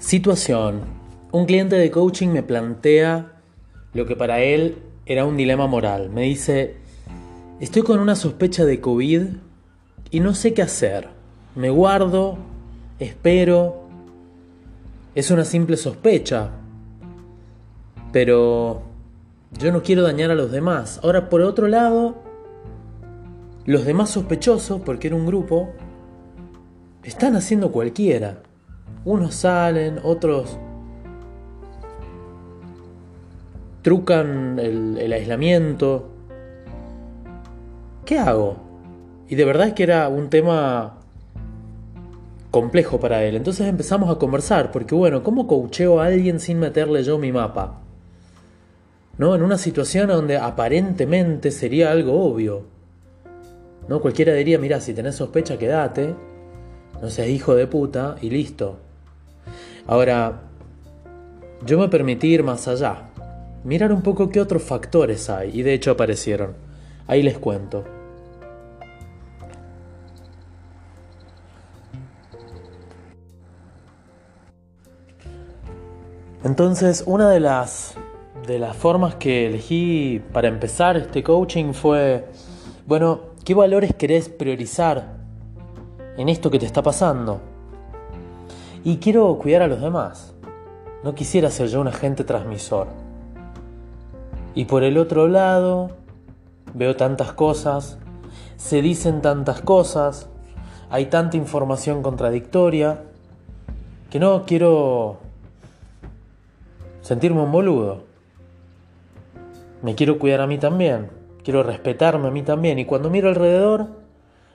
Situación. Un cliente de coaching me plantea lo que para él era un dilema moral. Me dice, estoy con una sospecha de COVID y no sé qué hacer. Me guardo, espero. Es una simple sospecha. Pero yo no quiero dañar a los demás. Ahora, por otro lado, los demás sospechosos, porque era un grupo, están haciendo cualquiera. Unos salen, otros trucan el, aislamiento. ¿Qué hago? Y de verdad es que era un tema complejo para él. Entonces empezamos a conversar, porque bueno, ¿cómo coacheo a alguien sin meterle yo mi mapa? ¿No? En una situación donde aparentemente sería algo obvio. ¿No? Cualquiera diría, mira, si tenés sospecha, quédate. No seas hijo de puta y listo. Ahora, yo me permití ir más allá, mirar un poco qué otros factores hay, y de hecho aparecieron. Ahí les cuento. Entonces, una de las, de las formas que elegí para empezar este coaching fue, bueno, ¿qué valores querés priorizar en esto que te está pasando? Y quiero cuidar a los demás. No quisiera ser yo un agente transmisor. Y por el otro lado, veo tantas cosas, se dicen tantas cosas, hay tanta información contradictoria, que no quiero sentirme un boludo. Me quiero cuidar a mí también, quiero respetarme a mí también. Y cuando miro alrededor,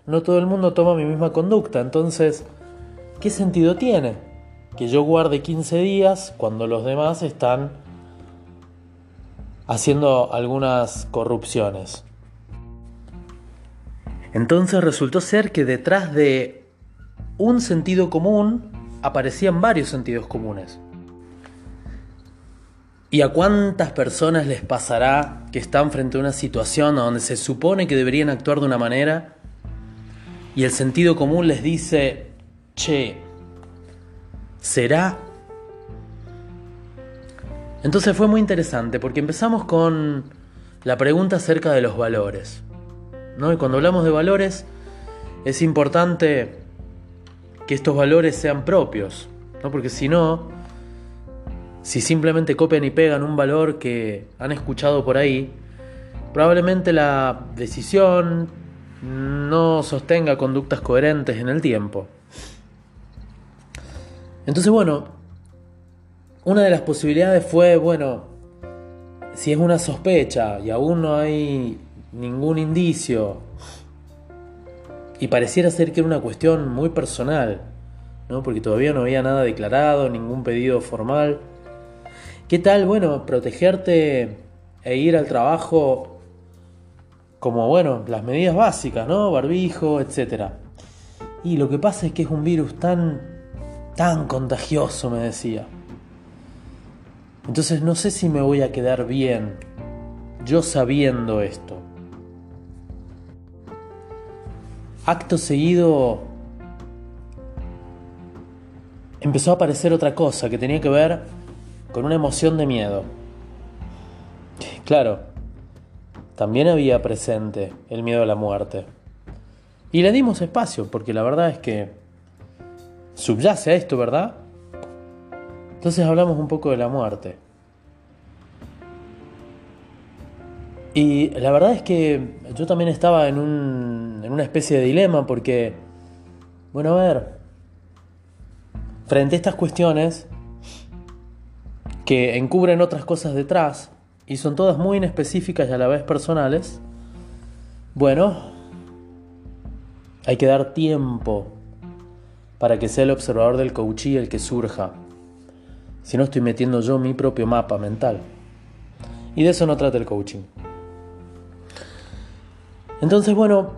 no todo el mundo toma mi misma conducta. Entonces, ¿qué sentido tiene que yo guarde 15 días cuando los demás están haciendo algunas corrupciones? Entonces resultó ser que detrás de un sentido común aparecían varios sentidos comunes. ¿Y a cuántas personas les pasará que están frente a una situación donde se supone que deberían actuar de una manera y el sentido común les dice, che, ¿Será? Entonces fue muy interesante porque empezamos con la pregunta acerca de los valores. ¿no? Y cuando hablamos de valores es importante que estos valores sean propios, ¿no? porque si no, si simplemente copian y pegan un valor que han escuchado por ahí, probablemente la decisión no sostenga conductas coherentes en el tiempo. Entonces, bueno, una de las posibilidades fue, bueno, si es una sospecha y aún no hay ningún indicio y pareciera ser que era una cuestión muy personal, ¿no? Porque todavía no había nada declarado, ningún pedido formal. ¿Qué tal, bueno, protegerte e ir al trabajo como, bueno, las medidas básicas, ¿no? Barbijo, etcétera. Y lo que pasa es que es un virus tan tan contagioso, me decía. Entonces no sé si me voy a quedar bien yo sabiendo esto. Acto seguido empezó a aparecer otra cosa que tenía que ver con una emoción de miedo. Claro, también había presente el miedo a la muerte. Y le dimos espacio, porque la verdad es que subyace a esto, ¿verdad? Entonces hablamos un poco de la muerte. Y la verdad es que yo también estaba en, un, en una especie de dilema porque, bueno, a ver, frente a estas cuestiones que encubren otras cosas detrás y son todas muy inespecíficas y a la vez personales, bueno, hay que dar tiempo para que sea el observador del coachí el que surja, si no estoy metiendo yo mi propio mapa mental. Y de eso no trata el coaching. Entonces, bueno,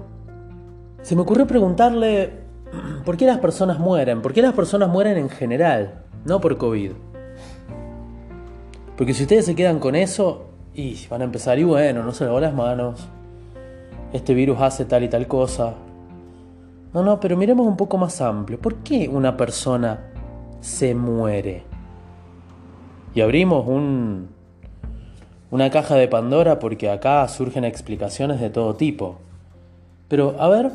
se me ocurrió preguntarle por qué las personas mueren, por qué las personas mueren en general, no por COVID. Porque si ustedes se quedan con eso, y van a empezar, y bueno, no se lavó las manos, este virus hace tal y tal cosa, no, no, pero miremos un poco más amplio. ¿Por qué una persona se muere? Y abrimos un, una caja de Pandora porque acá surgen explicaciones de todo tipo. Pero, a ver,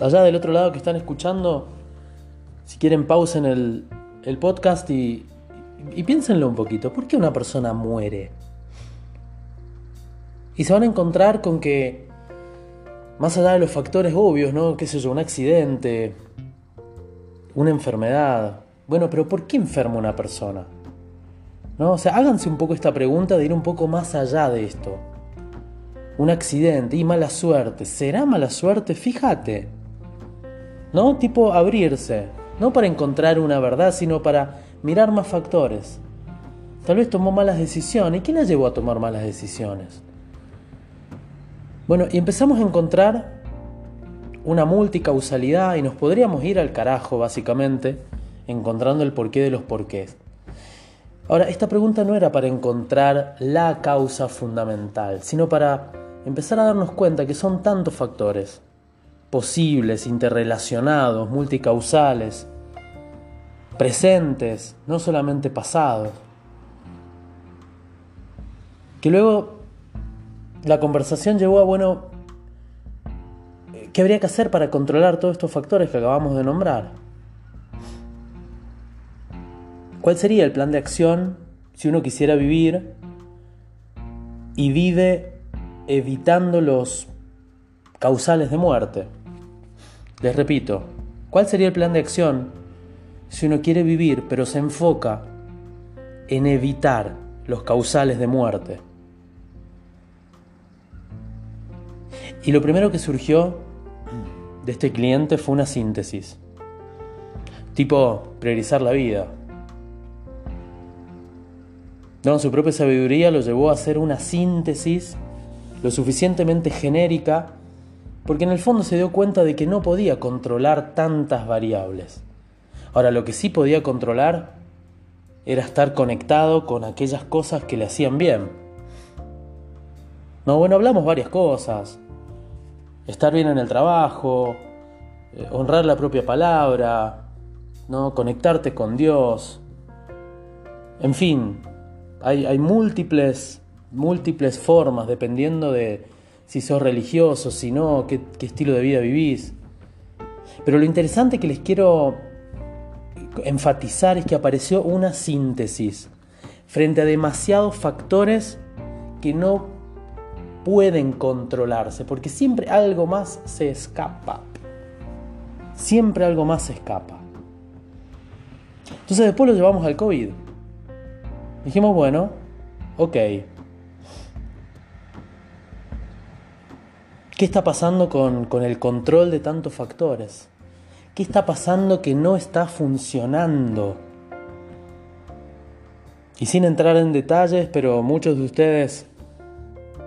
allá del otro lado que están escuchando, si quieren pausen el, el podcast y, y piénsenlo un poquito. ¿Por qué una persona muere? Y se van a encontrar con que, más allá de los factores obvios, ¿no? ¿Qué sé yo? Un accidente, una enfermedad. Bueno, pero ¿por qué enferma una persona? ¿No? O sea, háganse un poco esta pregunta de ir un poco más allá de esto. Un accidente y mala suerte. ¿Será mala suerte? Fíjate. ¿No? Tipo abrirse. No para encontrar una verdad, sino para mirar más factores. Tal vez tomó malas decisiones. ¿Y quién la llevó a tomar malas decisiones? Bueno, y empezamos a encontrar una multicausalidad y nos podríamos ir al carajo, básicamente, encontrando el porqué de los porqués. Ahora, esta pregunta no era para encontrar la causa fundamental, sino para empezar a darnos cuenta que son tantos factores posibles, interrelacionados, multicausales, presentes, no solamente pasados, que luego la conversación llevó a, bueno, ¿qué habría que hacer para controlar todos estos factores que acabamos de nombrar? ¿Cuál sería el plan de acción si uno quisiera vivir y vive evitando los causales de muerte? Les repito, ¿cuál sería el plan de acción si uno quiere vivir pero se enfoca en evitar los causales de muerte? Y lo primero que surgió de este cliente fue una síntesis. Tipo, priorizar la vida. No, su propia sabiduría lo llevó a hacer una síntesis lo suficientemente genérica porque en el fondo se dio cuenta de que no podía controlar tantas variables. Ahora, lo que sí podía controlar era estar conectado con aquellas cosas que le hacían bien. No, bueno, hablamos varias cosas. Estar bien en el trabajo, eh, honrar la propia palabra, ¿no? conectarte con Dios. En fin, hay, múltiples, múltiples formas, dependiendo de si sos religioso, si no, qué, qué estilo de vida vivís. Pero lo interesante que les quiero enfatizar es que apareció una síntesis frente a demasiados factores que no pueden controlarse, porque siempre algo más se escapa. Siempre algo más se escapa. Entonces después lo llevamos al COVID. Dijimos, bueno, ok. ¿Qué está pasando con, con, el control de tantos factores? ¿Qué está pasando que no está funcionando? Y sin entrar en detalles, pero muchos de ustedes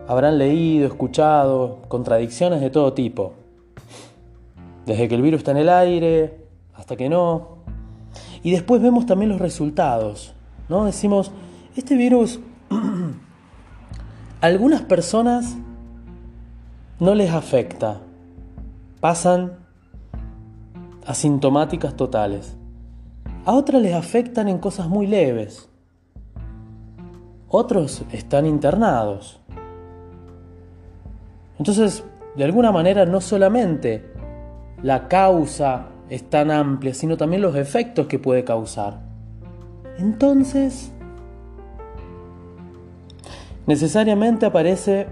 habrán leído, escuchado contradicciones de todo tipo. Desde que el virus está en el aire hasta que no. Y después vemos también los resultados. ¿no? Decimos, este virus, algunas personas no les afecta, pasan asintomáticas totales. A otras les afectan en cosas muy leves. Otros están internados. Entonces, de alguna manera, no solamente la causa es tan amplia, sino también los efectos que puede causar. Entonces, necesariamente aparece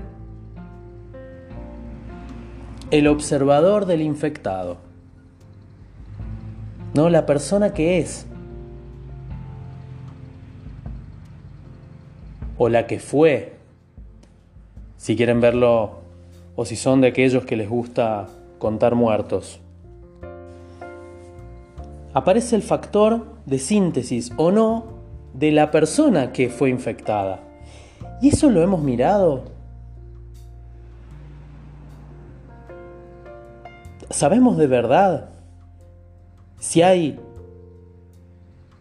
el observador del infectado, no la persona que es, o la que fue, si quieren verlo, o si son de aquellos que les gusta contar muertos. Aparece el factor de síntesis o no de la persona que fue infectada. ¿Y eso lo hemos mirado? ¿Sabemos de verdad si hay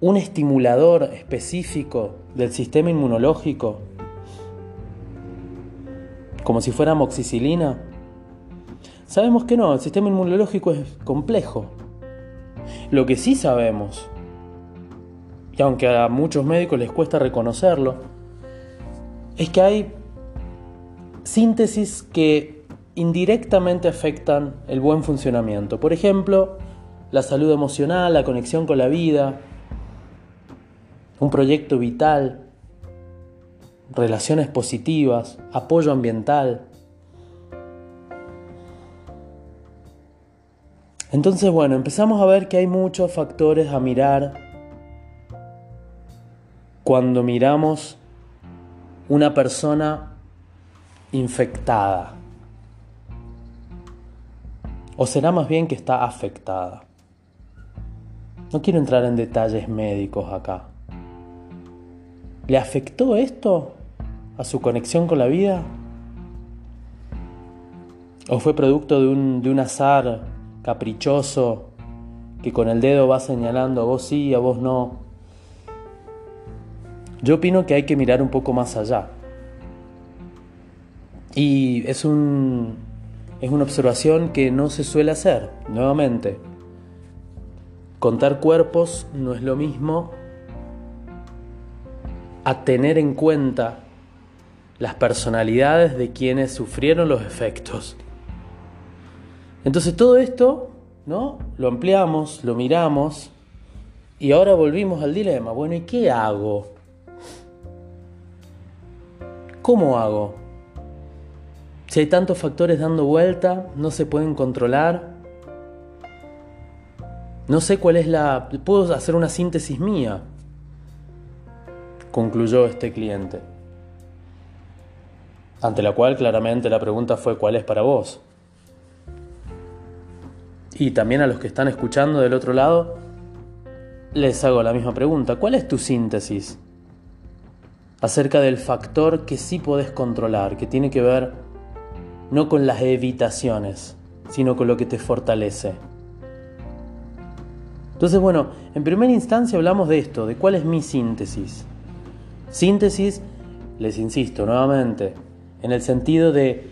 un estimulador específico del sistema inmunológico? Como si fuera moxicilina. Sabemos que no, el sistema inmunológico es complejo. Lo que sí sabemos, y aunque a muchos médicos les cuesta reconocerlo, es que hay síntesis que indirectamente afectan el buen funcionamiento. Por ejemplo, la salud emocional, la conexión con la vida, un proyecto vital, relaciones positivas, apoyo ambiental. Entonces, bueno, empezamos a ver que hay muchos factores a mirar cuando miramos una persona infectada. ¿O será más bien que está afectada? No quiero entrar en detalles médicos acá. ¿Le afectó esto a su conexión con la vida? ¿O fue producto de un, de un azar caprichoso que con el dedo va señalando a vos sí, a vos no? Yo opino que hay que mirar un poco más allá. Y es, un, es una observación que no se suele hacer, nuevamente. Contar cuerpos no es lo mismo a tener en cuenta las personalidades de quienes sufrieron los efectos. Entonces todo esto, ¿no? Lo ampliamos, lo miramos y ahora volvimos al dilema. Bueno, ¿y qué hago? ¿Cómo hago? Si hay tantos factores dando vuelta, no se pueden controlar. No sé cuál es la... Puedo hacer una síntesis mía, concluyó este cliente. Ante la cual claramente la pregunta fue ¿cuál es para vos? Y también a los que están escuchando del otro lado, les hago la misma pregunta. ¿Cuál es tu síntesis? acerca del factor que sí podés controlar, que tiene que ver no con las evitaciones, sino con lo que te fortalece. Entonces, bueno, en primera instancia hablamos de esto, de cuál es mi síntesis. Síntesis, les insisto nuevamente, en el sentido de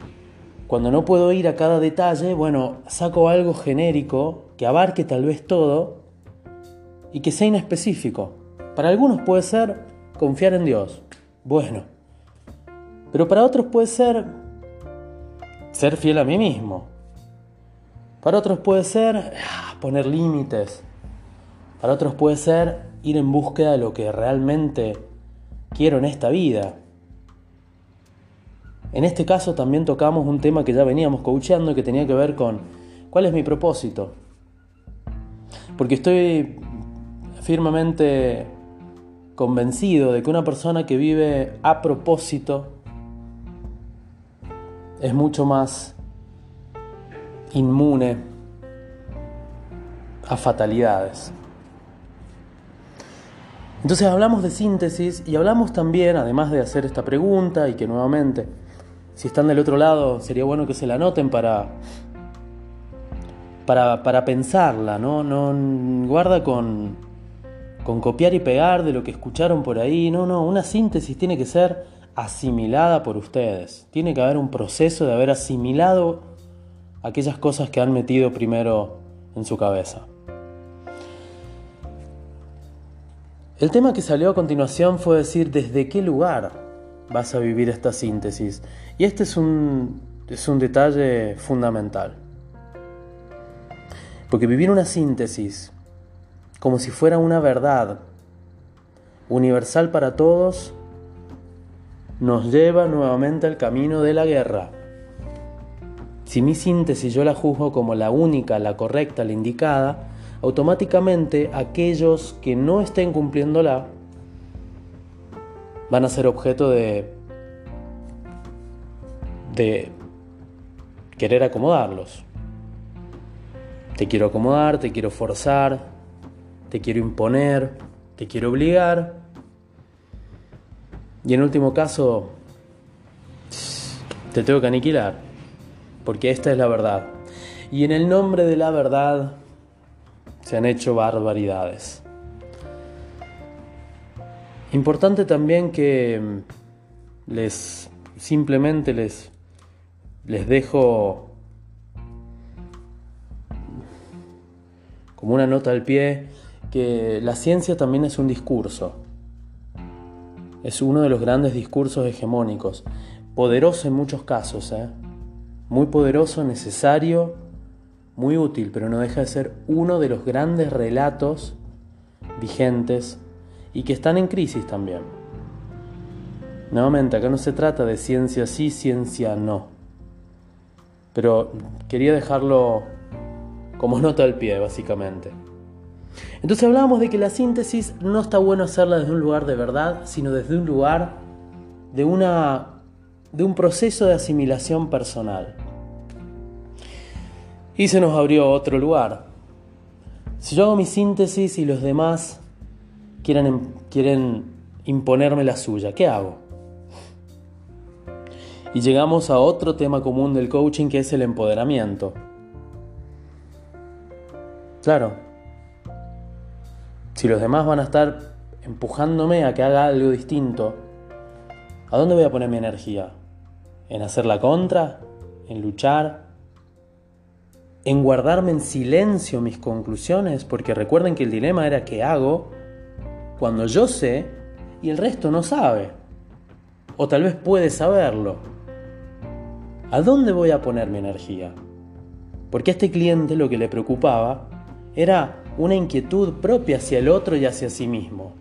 cuando no puedo ir a cada detalle, bueno, saco algo genérico que abarque tal vez todo y que sea inespecífico. Para algunos puede ser confiar en Dios, bueno, pero para otros puede ser ser fiel a mí mismo. Para otros puede ser ah, poner límites. Para otros puede ser ir en búsqueda de lo que realmente quiero en esta vida. En este caso también tocamos un tema que ya veníamos coachando y que tenía que ver con cuál es mi propósito. Porque estoy firmemente convencido de que una persona que vive a propósito es mucho más inmune a fatalidades. Entonces hablamos de síntesis y hablamos también, además de hacer esta pregunta y que nuevamente, si están del otro lado, sería bueno que se la anoten para, para, para pensarla, ¿no? no guarda con, con copiar y pegar de lo que escucharon por ahí. No, no, una síntesis tiene que ser asimilada por ustedes. Tiene que haber un proceso de haber asimilado aquellas cosas que han metido primero en su cabeza. El tema que salió a continuación fue decir desde qué lugar vas a vivir esta síntesis. Y este es un, es un detalle fundamental. Porque vivir una síntesis como si fuera una verdad universal para todos, nos lleva nuevamente al camino de la guerra. Si mi síntesis yo la juzgo como la única, la correcta, la indicada, automáticamente aquellos que no estén cumpliéndola van a ser objeto de de querer acomodarlos. Te quiero acomodar, te quiero forzar, te quiero imponer, te quiero obligar. Y en último caso, te tengo que aniquilar, porque esta es la verdad. Y en el nombre de la verdad se han hecho barbaridades. Importante también que les simplemente les les dejo como una nota al pie, que la ciencia también es un discurso. Es uno de los grandes discursos hegemónicos, poderoso en muchos casos, ¿eh? muy poderoso, necesario, muy útil, pero no deja de ser uno de los grandes relatos vigentes y que están en crisis también. Nuevamente, acá no se trata de ciencia sí, ciencia no. Pero quería dejarlo como nota al pie, básicamente. Entonces hablábamos de que la síntesis no está bueno hacerla desde un lugar de verdad, sino desde un lugar de, una, de un proceso de asimilación personal. Y se nos abrió otro lugar. Si yo hago mi síntesis y los demás quieren, quieren imponerme la suya, ¿qué hago? Y llegamos a otro tema común del coaching que es el empoderamiento. Claro, si los demás van a estar empujándome a que haga algo distinto, ¿a dónde voy a poner mi energía? ¿En hacer la contra? ¿En luchar? ¿En guardarme en silencio mis conclusiones? Porque recuerden que el dilema era que hago cuando yo sé y el resto no sabe. O tal vez puede saberlo. ¿A dónde voy a poner mi energía? Porque a este cliente lo que le preocupaba era una inquietud propia hacia el otro y hacia sí mismo.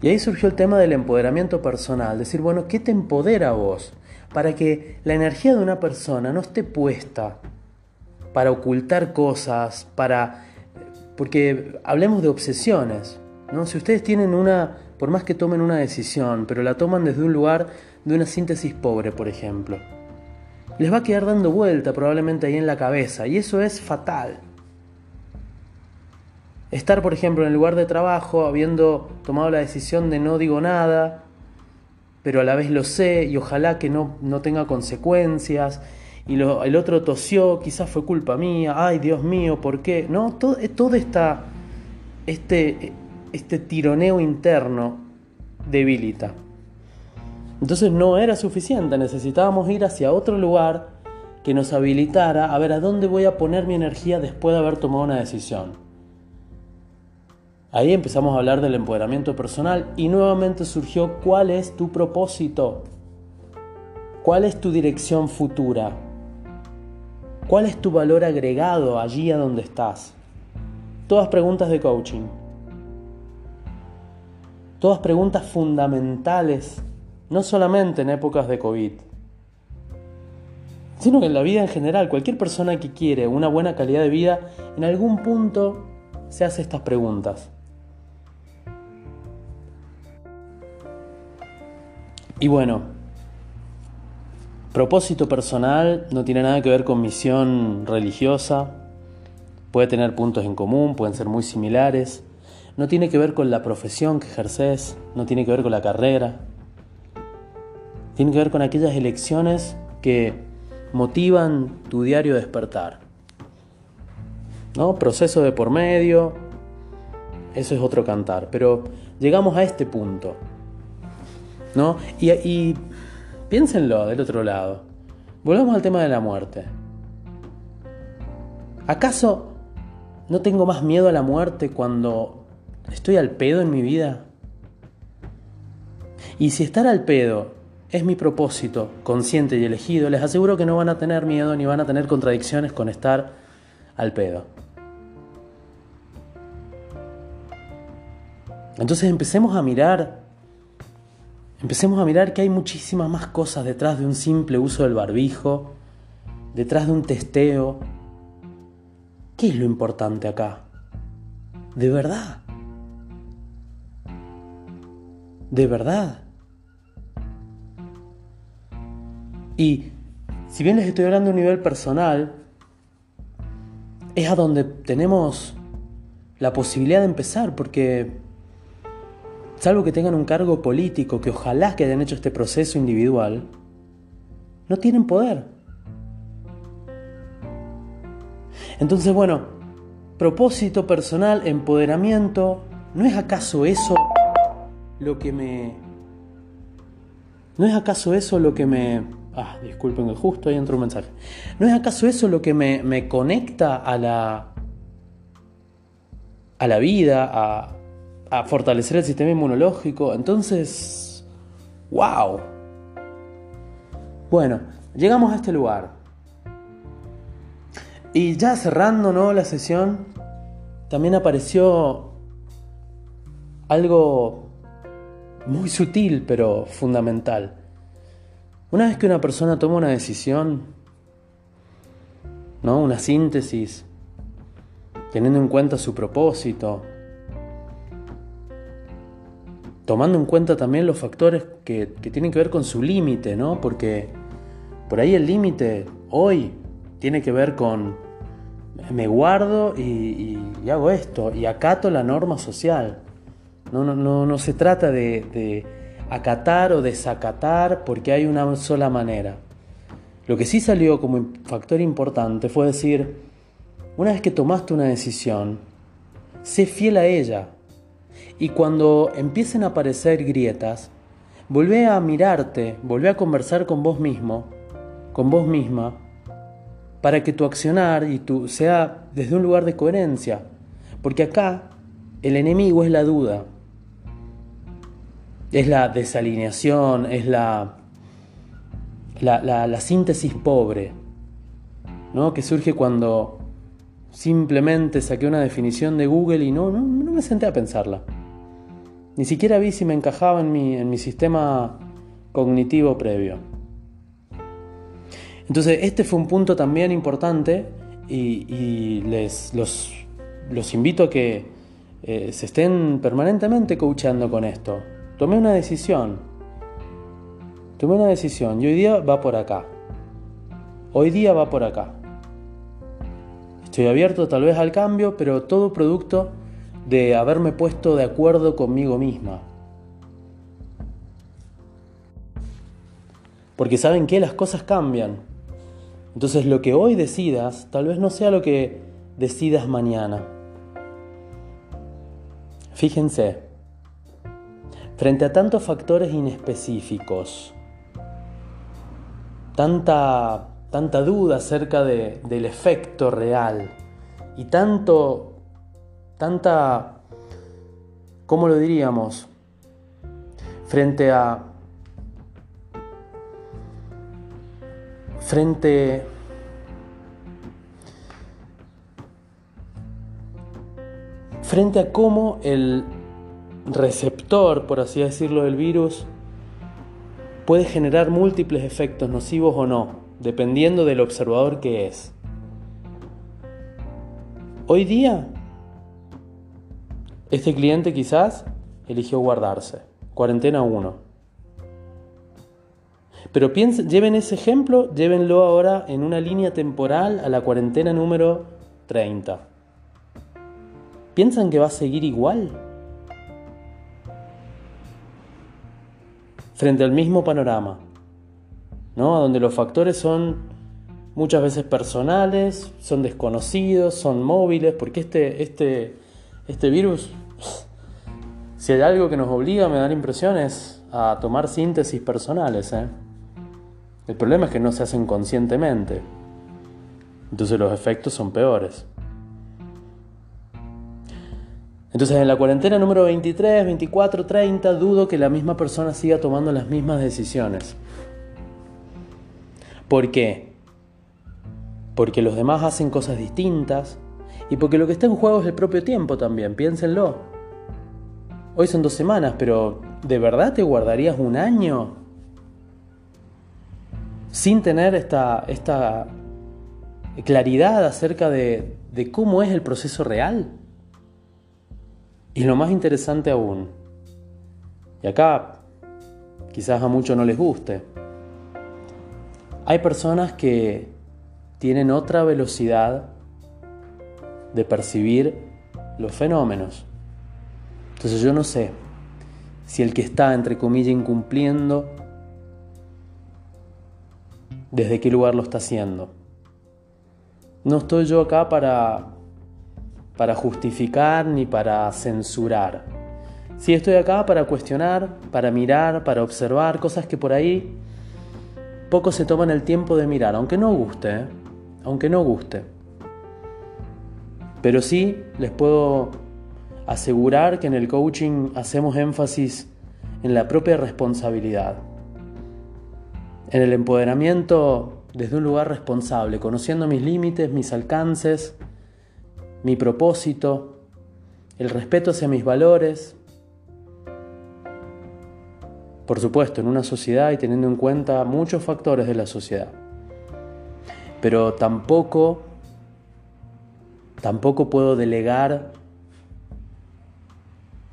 Y ahí surgió el tema del empoderamiento personal, decir, bueno, ¿qué te empodera a vos? Para que la energía de una persona no esté puesta para ocultar cosas, para... Porque hablemos de obsesiones, ¿no? Si ustedes tienen una, por más que tomen una decisión, pero la toman desde un lugar de una síntesis pobre, por ejemplo. Les va a quedar dando vuelta probablemente ahí en la cabeza y eso es fatal. Estar, por ejemplo, en el lugar de trabajo habiendo tomado la decisión de no digo nada, pero a la vez lo sé y ojalá que no, no tenga consecuencias. Y el otro tosió, quizás fue culpa mía, ay Dios mío, ¿por qué? No, todo, todo esta, este, este tironeo interno debilita. Entonces no era suficiente, necesitábamos ir hacia otro lugar que nos habilitara a ver a dónde voy a poner mi energía después de haber tomado una decisión. Ahí empezamos a hablar del empoderamiento personal y nuevamente surgió cuál es tu propósito, cuál es tu dirección futura, cuál es tu valor agregado allí a donde estás. Todas preguntas de coaching. Todas preguntas fundamentales no solamente en épocas de COVID, sino que en la vida en general, cualquier persona que quiere una buena calidad de vida, en algún punto se hace estas preguntas. Y bueno, propósito personal no tiene nada que ver con misión religiosa, puede tener puntos en común, pueden ser muy similares, no tiene que ver con la profesión que ejerces, no tiene que ver con la carrera, tiene que ver con aquellas elecciones que motivan tu diario despertar. ¿No? Proceso de por medio, eso es otro cantar, pero llegamos a este punto. ¿No? Y, y piénsenlo del otro lado. Volvamos al tema de la muerte. ¿Acaso no tengo más miedo a la muerte cuando estoy al pedo en mi vida? Y si estar al pedo es mi propósito, consciente y elegido, les aseguro que no van a tener miedo ni van a tener contradicciones con estar al pedo. Entonces empecemos a mirar, empecemos a mirar que hay muchísimas más cosas detrás de un simple uso del barbijo, detrás de un testeo. ¿Qué es lo importante acá? ¿De verdad? ¿De verdad? Y si bien les estoy hablando a un nivel personal, es a donde tenemos la posibilidad de empezar, porque salvo que tengan un cargo político, que ojalá que hayan hecho este proceso individual, no tienen poder. Entonces, bueno, propósito personal, empoderamiento, ¿no es acaso eso lo que me... ¿No es acaso eso lo que me Ah, disculpen que justo ahí entró un mensaje. ¿No es acaso eso lo que me, me conecta a la, a la vida, a, a fortalecer el sistema inmunológico? Entonces, wow. Bueno, llegamos a este lugar. Y ya cerrando ¿no? la sesión, también apareció algo muy sutil pero fundamental. Una vez que una persona toma una decisión, ¿no? una síntesis, teniendo en cuenta su propósito, tomando en cuenta también los factores que, tienen que ver con su límite, ¿no? Porque por ahí el límite hoy tiene que ver con me guardo y, hago esto y acato la norma social. No, no, no, no se trata de acatar o desacatar porque hay una sola manera. Lo que sí salió como factor importante fue decir, una vez que tomaste una decisión, sé fiel a ella. Y cuando empiecen a aparecer grietas, volvé a mirarte, volvé a conversar con vos mismo, con vos misma, para que tu accionar y tu sea desde un lugar de coherencia. Porque acá el enemigo es la duda es la desalineación, es la, la, síntesis pobre, ¿no? que surge cuando simplemente saqué una definición de Google y no, no, me senté a pensarla. Ni siquiera vi si me encajaba en mi, en mi sistema cognitivo previo. Entonces, este fue un punto también importante y, les los, los, invito a que eh, se estén permanentemente coachando con esto. Tomé una decisión. Tomé una decisión y hoy día va por acá. Hoy día va por acá. Estoy abierto tal vez al cambio, pero todo producto de haberme puesto de acuerdo conmigo misma. Porque saben que las cosas cambian. Entonces lo que hoy decidas tal vez no sea lo que decidas mañana. Fíjense, Frente a tantos factores inespecíficos, tanta, tanta duda acerca del efecto real y tanto, tanta, ¿cómo lo diríamos? Frente a, frente frente a cómo el receptor, por así decirlo, del virus puede generar múltiples efectos nocivos o no, dependiendo del observador que es. Hoy día, este cliente quizás eligió guardarse, cuarentena 1. Pero piensen, lleven ese ejemplo, llévenlo ahora en una línea temporal a la cuarentena número 30. ¿Piensan que va a seguir igual? frente al mismo panorama, ¿no? donde los factores son muchas veces personales, son desconocidos, son móviles, porque este, este, este virus, si hay algo que nos obliga, me dan impresiones, a tomar síntesis personales. ¿eh? El problema es que no se hacen conscientemente, entonces los efectos son peores. Entonces en la cuarentena número 23, 24, 30 dudo que la misma persona siga tomando las mismas decisiones. ¿Por qué? Porque los demás hacen cosas distintas y porque lo que está en juego es el propio tiempo también, piénsenlo. Hoy son dos semanas, pero ¿de verdad te guardarías un año sin tener esta, esta claridad acerca de, de cómo es el proceso real? Y lo más interesante aún, y acá quizás a muchos no les guste, hay personas que tienen otra velocidad de percibir los fenómenos. Entonces yo no sé si el que está, entre comillas, incumpliendo, desde qué lugar lo está haciendo. No estoy yo acá para para justificar ni para censurar. Sí, estoy acá para cuestionar, para mirar, para observar cosas que por ahí pocos se toman el tiempo de mirar, aunque no guste, ¿eh? aunque no guste. Pero sí les puedo asegurar que en el coaching hacemos énfasis en la propia responsabilidad, en el empoderamiento desde un lugar responsable, conociendo mis límites, mis alcances, mi propósito, el respeto hacia mis valores. Por supuesto, en una sociedad y teniendo en cuenta muchos factores de la sociedad. Pero tampoco, tampoco puedo delegar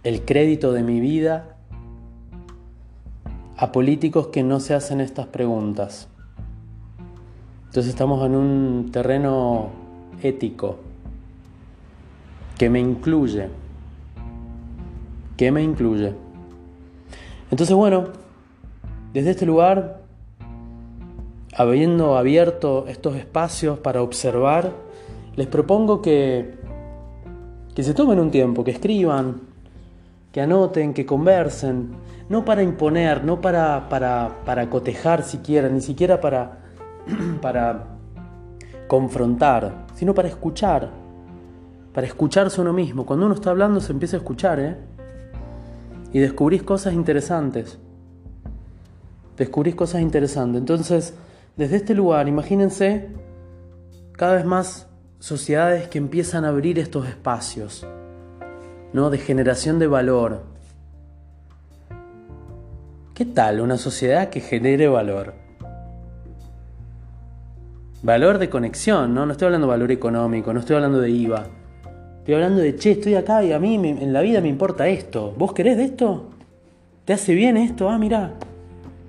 el crédito de mi vida a políticos que no se hacen estas preguntas. Entonces estamos en un terreno ético que me incluye. Que me incluye. Entonces bueno, desde este lugar, habiendo abierto estos espacios para observar, les propongo que, que se tomen un tiempo, que escriban, que anoten, que conversen, no para imponer, no para, para, para cotejar siquiera, ni siquiera para, para confrontar, sino para escuchar, para escucharse uno mismo. Cuando uno está hablando se empieza a escuchar, ¿eh? Y descubrís cosas interesantes. Descubrís cosas interesantes. Entonces, desde este lugar, imagínense cada vez más sociedades que empiezan a abrir estos espacios ¿no? de generación de valor. ¿Qué tal una sociedad que genere valor? Valor de conexión, ¿no? No estoy hablando de valor económico, no estoy hablando de IVA. Estoy hablando de, che, estoy acá y a mí en la vida me importa esto. ¿Vos querés de esto? ¿Te hace bien esto? Ah, mira.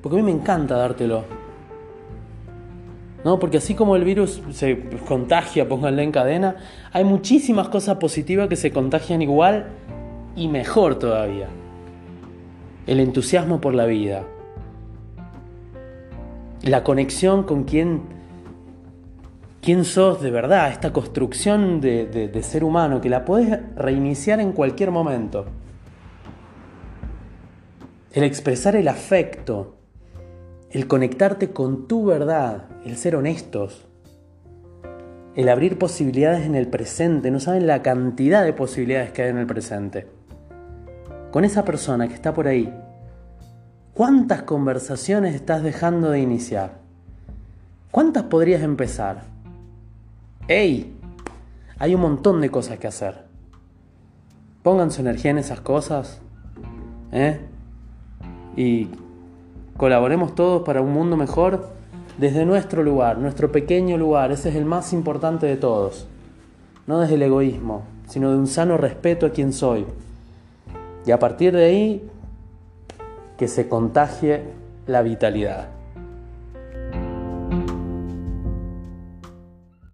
Porque a mí me encanta dártelo. ¿No? Porque así como el virus se contagia, pónganle en cadena, hay muchísimas cosas positivas que se contagian igual y mejor todavía. El entusiasmo por la vida. La conexión con quién, quién sos de verdad, esta construcción de, de ser humano que la podés reiniciar en cualquier momento. El expresar el afecto, el conectarte con tu verdad, el ser honestos, el abrir posibilidades en el presente, no saben la cantidad de posibilidades que hay en el presente. Con esa persona que está por ahí, ¿cuántas conversaciones estás dejando de iniciar? ¿Cuántas podrías empezar? ¡Ey! Hay un montón de cosas que hacer. Pongan su energía en esas cosas. ¿eh? Y Colaboremos todos para un mundo mejor desde nuestro lugar, nuestro pequeño lugar. Ese es el más importante de todos. No desde el egoísmo, sino de un sano respeto a quien soy. Y a partir de ahí, que se contagie la vitalidad.